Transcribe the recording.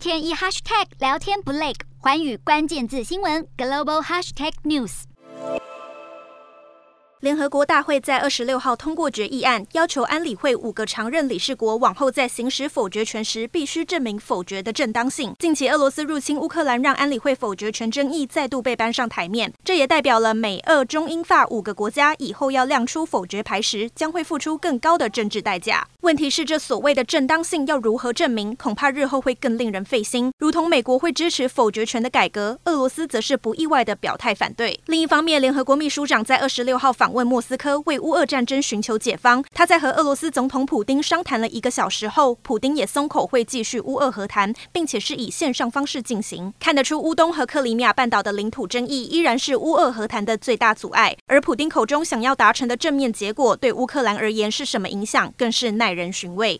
天一 hashtag 聊天不累，寰宇关键字新闻 global hashtag news。联合国大会在二十六号通过决议案，要求安理会五个常任理事国往后在行使否决权时，必须证明否决的正当性。近期俄罗斯入侵乌克兰，让安理会否决权争议再度被搬上台面，这也代表了美、俄、中、英、法五个国家以后要亮出否决牌时，将会付出更高的政治代价。问题是，这所谓的正当性要如何证明？恐怕日后会更令人费心。如同美国会支持否决权的改革，俄罗斯则是不意外的表态反对。另一方面，联合国秘书长在二十六号访问莫斯科，为乌俄战争寻求解方。他在和俄罗斯总统普丁商谈了一个小时后，普丁也松口会继续乌俄和谈，并且是以线上方式进行。看得出，乌东和克里米亚半岛的领土争议依然是乌俄和谈的最大阻碍。而普丁口中想要达成的正面结果，对乌克兰而言是什么影响，更是耐人寻味。